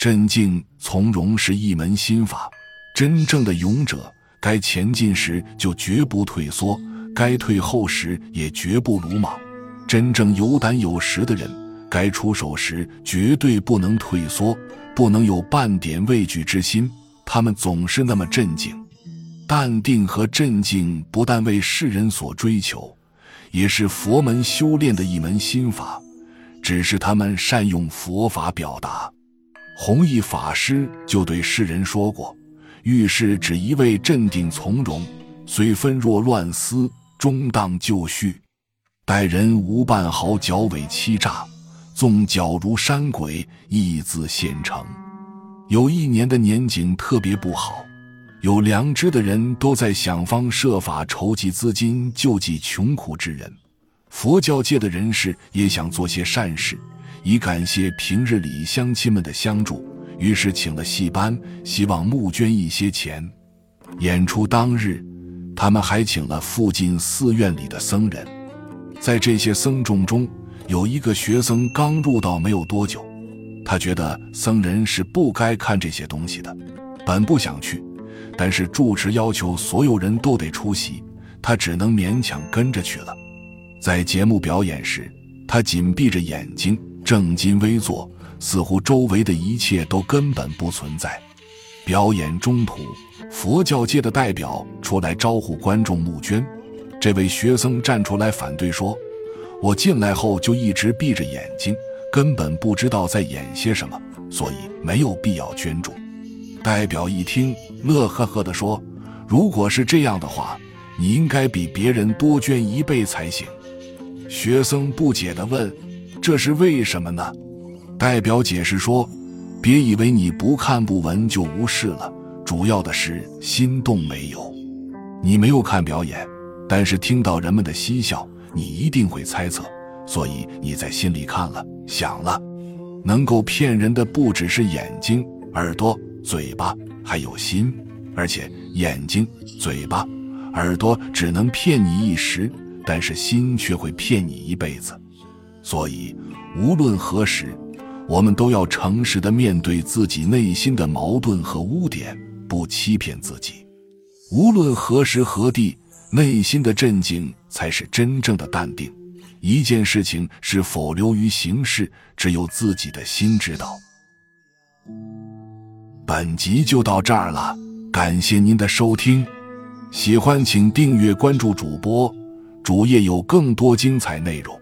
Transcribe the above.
镇静从容是一门心法。真正的勇者，该前进时就绝不退缩，该退后时也绝不鲁莽。真正有胆有识的人，该出手时绝对不能退缩，不能有半点畏惧之心。他们总是那么镇静、淡定和镇静，不但为世人所追求，也是佛门修炼的一门心法。只是他们善用佛法表达。弘一法师就对世人说过。遇事只一味镇定从容，虽纷若乱丝，中当就绪；待人无半毫矫伪欺诈，纵狡如山鬼，亦自现成。有一年的年景特别不好，有良知的人都在想方设法筹集资金救济穷苦之人，佛教界的人士也想做些善事，以感谢平日里乡亲们的相助。于是请了戏班，希望募捐一些钱。演出当日，他们还请了附近寺院里的僧人。在这些僧众中，有一个学僧刚入道没有多久，他觉得僧人是不该看这些东西的，本不想去，但是住持要求所有人都得出席，他只能勉强跟着去了。在节目表演时，他紧闭着眼睛，正襟危坐。似乎周围的一切都根本不存在。表演中途，佛教界的代表出来招呼观众募捐。这位学僧站出来反对说：“我进来后就一直闭着眼睛，根本不知道在演些什么，所以没有必要捐助。”代表一听，乐呵呵地说：“如果是这样的话，你应该比别人多捐一倍才行。”学僧不解地问：“这是为什么呢？”代表解释说：“别以为你不看不闻就无事了，主要的是心动没有。你没有看表演，但是听到人们的嬉笑，你一定会猜测，所以你在心里看了想了。能够骗人的不只是眼睛、耳朵、嘴巴，还有心。而且眼睛、嘴巴、耳朵只能骗你一时，但是心却会骗你一辈子。所以无论何时。”我们都要诚实的面对自己内心的矛盾和污点，不欺骗自己。无论何时何地，内心的镇静才是真正的淡定。一件事情是否流于形式，只有自己的心知道。本集就到这儿了，感谢您的收听，喜欢请订阅关注主播，主页有更多精彩内容。